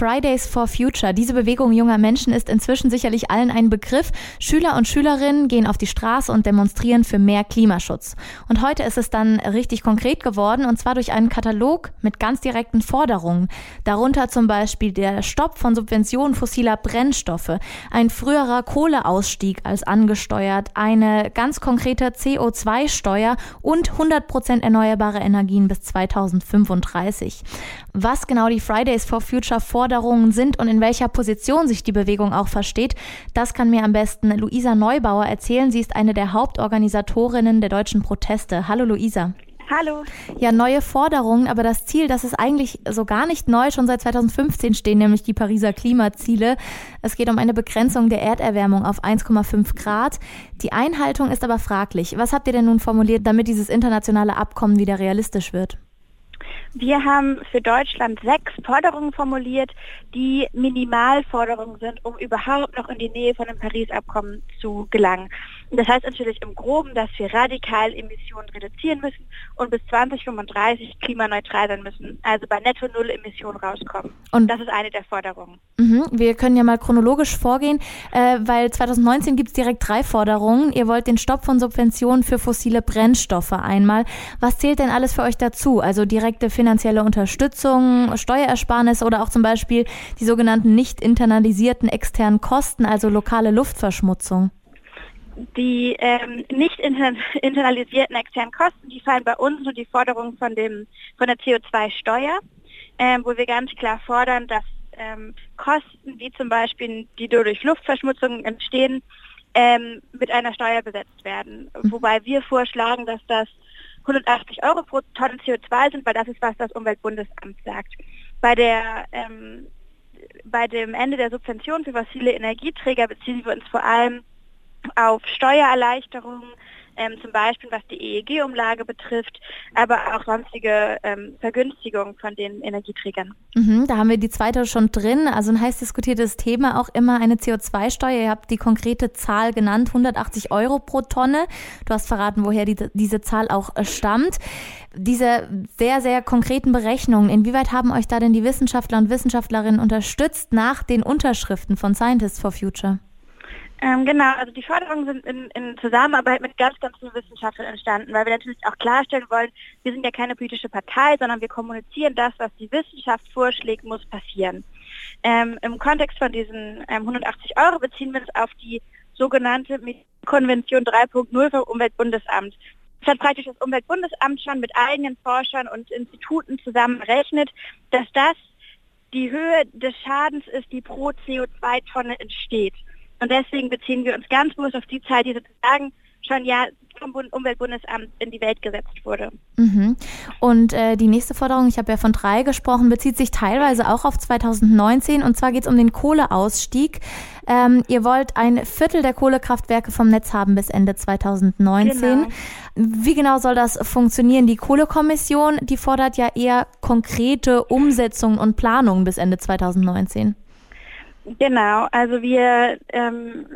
Fridays for Future. Diese Bewegung junger Menschen ist inzwischen sicherlich allen ein Begriff. Schüler und Schülerinnen gehen auf die Straße und demonstrieren für mehr Klimaschutz. Und heute ist es dann richtig konkret geworden, und zwar durch einen Katalog mit ganz direkten Forderungen. Darunter zum Beispiel der Stopp von Subventionen fossiler Brennstoffe, ein früherer Kohleausstieg als angesteuert, eine ganz konkrete CO2-Steuer und 100 Prozent erneuerbare Energien bis 2035. Was genau die Fridays for Future Forderungen sind und in welcher Position sich die Bewegung auch versteht, das kann mir am besten Luisa Neubauer erzählen. Sie ist eine der Hauptorganisatorinnen der deutschen Proteste. Hallo Luisa. Hallo. Ja, neue Forderungen, aber das Ziel, das ist eigentlich so gar nicht neu, schon seit 2015 stehen nämlich die Pariser Klimaziele. Es geht um eine Begrenzung der Erderwärmung auf 1,5 Grad. Die Einhaltung ist aber fraglich. Was habt ihr denn nun formuliert, damit dieses internationale Abkommen wieder realistisch wird? Wir haben für Deutschland sechs Forderungen formuliert, die Minimalforderungen sind, um überhaupt noch in die Nähe von dem Paris-Abkommen zu gelangen. Und das heißt natürlich im Groben, dass wir radikal Emissionen reduzieren müssen und bis 2035 klimaneutral sein müssen, also bei netto null Emissionen rauskommen. Und das ist eine der Forderungen. Mhm. Wir können ja mal chronologisch vorgehen, äh, weil 2019 gibt es direkt drei Forderungen. Ihr wollt den Stopp von Subventionen für fossile Brennstoffe einmal. Was zählt denn alles für euch dazu? Also direkte finanzielle Unterstützung, Steuerersparnis oder auch zum Beispiel die sogenannten nicht internalisierten externen Kosten, also lokale Luftverschmutzung? Die ähm, nicht inter internalisierten externen Kosten, die fallen bei uns und die Forderung von, dem, von der CO2-Steuer, ähm, wo wir ganz klar fordern, dass ähm, Kosten, wie zum Beispiel, die durch Luftverschmutzung entstehen, ähm, mit einer Steuer besetzt werden. Mhm. Wobei wir vorschlagen, dass das 180 Euro pro Tonne CO2 sind, weil das ist, was das Umweltbundesamt sagt. Bei der ähm, bei dem Ende der Subvention für fossile Energieträger beziehen wir uns vor allem auf Steuererleichterungen, ähm, zum Beispiel was die EEG-Umlage betrifft, aber auch sonstige ähm, Vergünstigungen von den Energieträgern. Mhm, da haben wir die zweite schon drin, also ein heiß diskutiertes Thema, auch immer eine CO2-Steuer. Ihr habt die konkrete Zahl genannt, 180 Euro pro Tonne. Du hast verraten, woher die, diese Zahl auch äh, stammt. Diese sehr, sehr konkreten Berechnungen, inwieweit haben euch da denn die Wissenschaftler und Wissenschaftlerinnen unterstützt nach den Unterschriften von Scientists for Future? Ähm, genau, also die Forderungen sind in, in, Zusammenarbeit mit ganz, ganz vielen Wissenschaftlern entstanden, weil wir natürlich auch klarstellen wollen, wir sind ja keine politische Partei, sondern wir kommunizieren das, was die Wissenschaft vorschlägt, muss passieren. Ähm, Im Kontext von diesen ähm, 180 Euro beziehen wir uns auf die sogenannte Konvention 3.0 vom Umweltbundesamt. Das hat praktisch das Umweltbundesamt schon mit eigenen Forschern und Instituten zusammenrechnet, dass das die Höhe des Schadens ist, die pro CO2-Tonne entsteht. Und deswegen beziehen wir uns ganz bewusst auf die Zahl, die sozusagen schon ja vom Umweltbundesamt in die Welt gesetzt wurde. Mhm. Und äh, die nächste Forderung, ich habe ja von drei gesprochen, bezieht sich teilweise auch auf 2019 und zwar geht es um den Kohleausstieg. Ähm, ihr wollt ein Viertel der Kohlekraftwerke vom Netz haben bis Ende 2019. Genau. Wie genau soll das funktionieren? Die Kohlekommission, die fordert ja eher konkrete Umsetzungen und Planungen bis Ende 2019. Genau, also wir ähm,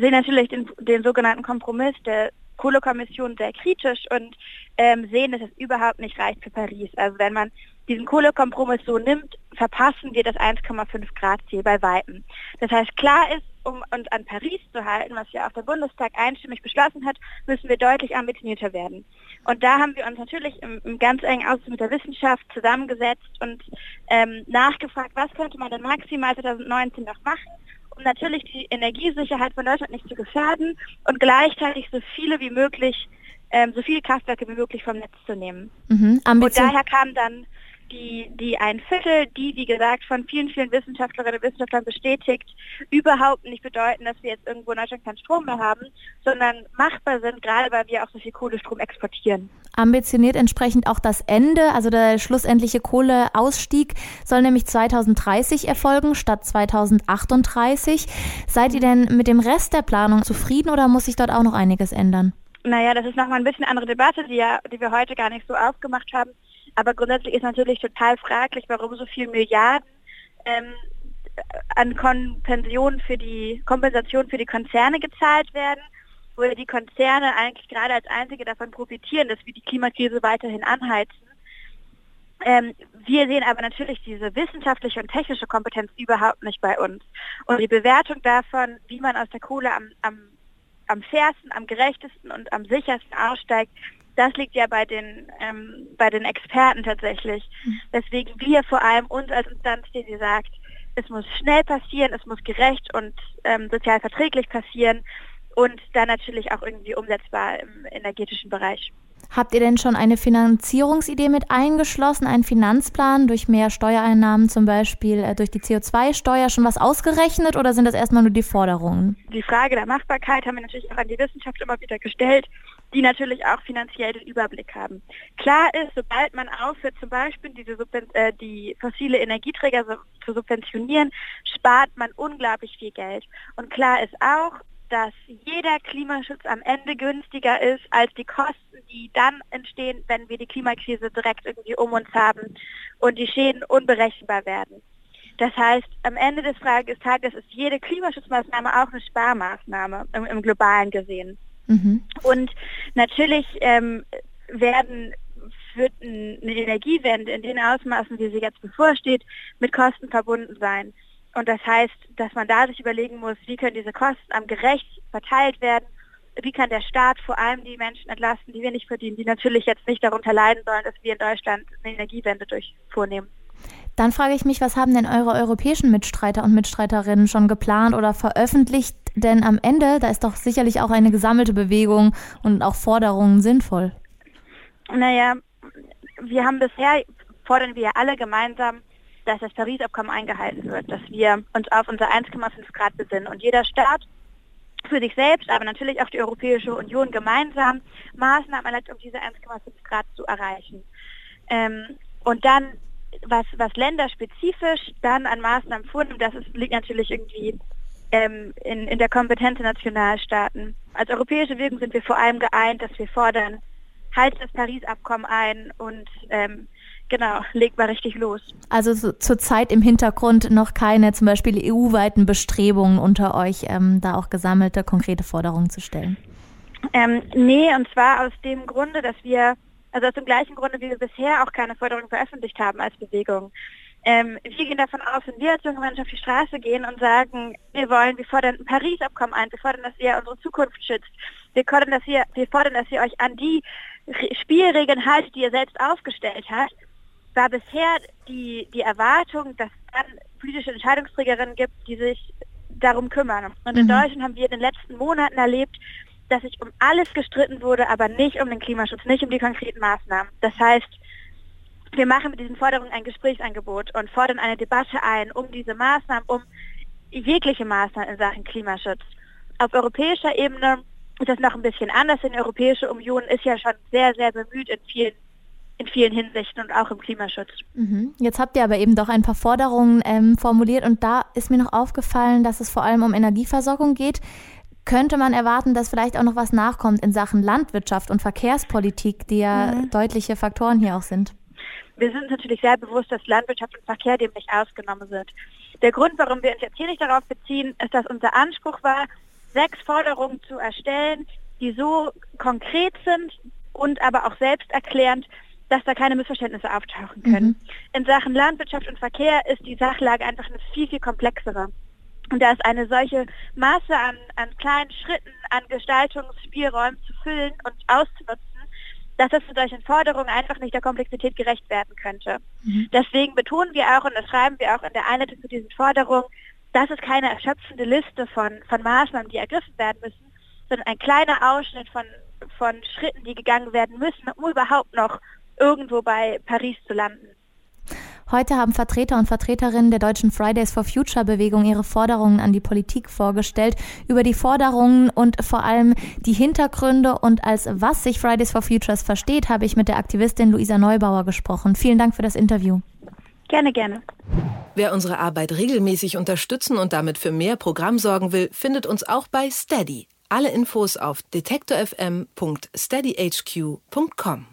sehen natürlich den, den sogenannten Kompromiss der Kohlekommission sehr kritisch und ähm, sehen, dass es überhaupt nicht reicht für Paris. Also wenn man diesen Kohlekompromiss so nimmt, verpassen wir das 1,5 Grad Ziel bei Weitem. Das heißt, klar ist, um uns an Paris zu halten, was ja auch der Bundestag einstimmig beschlossen hat, müssen wir deutlich ambitionierter werden. Und da haben wir uns natürlich im, im ganz engen Austausch mit der Wissenschaft zusammengesetzt und ähm, nachgefragt, was könnte man denn maximal 2019 noch machen, um natürlich die Energiesicherheit von Deutschland nicht zu gefährden und gleichzeitig so viele wie möglich, ähm, so viele Kraftwerke wie möglich vom Netz zu nehmen. Mhm, und daher kam dann die, die ein Viertel, die, wie gesagt, von vielen, vielen Wissenschaftlerinnen und Wissenschaftlern bestätigt, überhaupt nicht bedeuten, dass wir jetzt irgendwo in Deutschland keinen Strom mehr haben, sondern machbar sind, gerade weil wir auch so viel Kohlestrom exportieren. Ambitioniert entsprechend auch das Ende, also der schlussendliche Kohleausstieg soll nämlich 2030 erfolgen statt 2038. Seid ihr denn mit dem Rest der Planung zufrieden oder muss sich dort auch noch einiges ändern? Naja, das ist nochmal ein bisschen andere Debatte, die, ja, die wir heute gar nicht so aufgemacht haben. Aber grundsätzlich ist natürlich total fraglich, warum so viel Milliarden ähm, an Kompension für die Kompensation für die Konzerne gezahlt werden, wo die Konzerne eigentlich gerade als einzige davon profitieren, dass wir die Klimakrise weiterhin anheizen. Ähm, wir sehen aber natürlich diese wissenschaftliche und technische Kompetenz überhaupt nicht bei uns. Und die Bewertung davon, wie man aus der Kohle am, am, am fairsten, am gerechtesten und am sichersten aussteigt, das liegt ja bei den, ähm, bei den Experten tatsächlich. Mhm. Weswegen wir vor allem uns als Instanz, die sagt, es muss schnell passieren, es muss gerecht und ähm, sozial verträglich passieren und dann natürlich auch irgendwie umsetzbar im energetischen Bereich. Habt ihr denn schon eine Finanzierungsidee mit eingeschlossen, einen Finanzplan durch mehr Steuereinnahmen, zum Beispiel äh, durch die CO2-Steuer, schon was ausgerechnet oder sind das erstmal nur die Forderungen? Die Frage der Machbarkeit haben wir natürlich auch an die Wissenschaft immer wieder gestellt, die natürlich auch finanziell den Überblick haben. Klar ist, sobald man aufhört, zum Beispiel diese äh, die fossile Energieträger zu subventionieren, spart man unglaublich viel Geld. Und klar ist auch, dass jeder Klimaschutz am Ende günstiger ist als die Kosten, die dann entstehen, wenn wir die Klimakrise direkt irgendwie um uns haben und die Schäden unberechenbar werden. Das heißt, am Ende des Tages ist jede Klimaschutzmaßnahme auch eine Sparmaßnahme im, im globalen gesehen. Mhm. Und natürlich ähm, werden wird eine Energiewende in den Ausmaßen, wie sie jetzt bevorsteht, mit Kosten verbunden sein. Und das heißt, dass man da sich überlegen muss, wie können diese Kosten am gerecht verteilt werden, wie kann der Staat vor allem die Menschen entlasten, die wir nicht verdienen, die natürlich jetzt nicht darunter leiden sollen, dass wir in Deutschland eine Energiewende durch vornehmen. Dann frage ich mich, was haben denn eure europäischen Mitstreiter und Mitstreiterinnen schon geplant oder veröffentlicht? Denn am Ende, da ist doch sicherlich auch eine gesammelte Bewegung und auch Forderungen sinnvoll. Naja, wir haben bisher, fordern wir alle gemeinsam dass das Paris-Abkommen eingehalten wird, dass wir uns auf unser 1,5 Grad besinnen und jeder Staat für sich selbst, aber natürlich auch die Europäische Union gemeinsam Maßnahmen erleidet, um diese 1,5 Grad zu erreichen. Ähm, und dann, was, was länderspezifisch dann an Maßnahmen vornimmt, das ist, liegt natürlich irgendwie ähm, in, in der Kompetenz der Nationalstaaten. Als europäische Wirkung sind wir vor allem geeint, dass wir fordern, halt das Paris-Abkommen ein und ähm, Genau, legt mal richtig los. Also so, zurzeit im Hintergrund noch keine zum Beispiel EU-weiten Bestrebungen unter euch, ähm, da auch gesammelte konkrete Forderungen zu stellen? Ähm, nee, und zwar aus dem Grunde, dass wir, also aus dem gleichen Grunde, wie wir bisher auch keine Forderungen veröffentlicht haben als Bewegung. Ähm, wir gehen davon aus, wenn wir als junge Menschen auf die Straße gehen und sagen, wir wollen, wir fordern ein Paris-Abkommen ein, wir fordern, dass ihr unsere Zukunft schützt, wir fordern, dass ihr, wir fordern, dass ihr euch an die Spielregeln haltet, die ihr selbst aufgestellt habt, war bisher die, die Erwartung, dass es dann politische Entscheidungsträgerinnen gibt, die sich darum kümmern. Und in mhm. Deutschland haben wir in den letzten Monaten erlebt, dass sich um alles gestritten wurde, aber nicht um den Klimaschutz, nicht um die konkreten Maßnahmen. Das heißt, wir machen mit diesen Forderungen ein Gesprächsangebot und fordern eine Debatte ein um diese Maßnahmen, um jegliche Maßnahmen in Sachen Klimaschutz. Auf europäischer Ebene ist das noch ein bisschen anders, denn die Europäische Union ist ja schon sehr, sehr bemüht in vielen in vielen Hinsichten und auch im Klimaschutz. Mhm. Jetzt habt ihr aber eben doch ein paar Forderungen ähm, formuliert und da ist mir noch aufgefallen, dass es vor allem um Energieversorgung geht. Könnte man erwarten, dass vielleicht auch noch was nachkommt in Sachen Landwirtschaft und Verkehrspolitik, die ja mhm. deutliche Faktoren hier auch sind? Wir sind natürlich sehr bewusst, dass Landwirtschaft und Verkehr dem nicht ausgenommen sind. Der Grund, warum wir uns jetzt hier nicht darauf beziehen, ist, dass unser Anspruch war, sechs Forderungen zu erstellen, die so konkret sind und aber auch selbsterklärend, dass da keine Missverständnisse auftauchen können. Mhm. In Sachen Landwirtschaft und Verkehr ist die Sachlage einfach eine viel, viel komplexere. Und da ist eine solche Masse an, an kleinen Schritten, an Gestaltungsspielräumen zu füllen und auszunutzen, dass das mit solchen Forderungen einfach nicht der Komplexität gerecht werden könnte. Mhm. Deswegen betonen wir auch, und das schreiben wir auch in der Einleitung zu diesen Forderungen, dass es keine erschöpfende Liste von, von Maßnahmen, die ergriffen werden müssen, sondern ein kleiner Ausschnitt von, von Schritten, die gegangen werden müssen, um überhaupt noch irgendwo bei Paris zu landen. Heute haben Vertreter und Vertreterinnen der deutschen Fridays for Future Bewegung ihre Forderungen an die Politik vorgestellt. Über die Forderungen und vor allem die Hintergründe und als was sich Fridays for Futures versteht, habe ich mit der Aktivistin Luisa Neubauer gesprochen. Vielen Dank für das Interview. Gerne, gerne. Wer unsere Arbeit regelmäßig unterstützen und damit für mehr Programm sorgen will, findet uns auch bei Steady. Alle Infos auf detektorfm.steadyhq.com.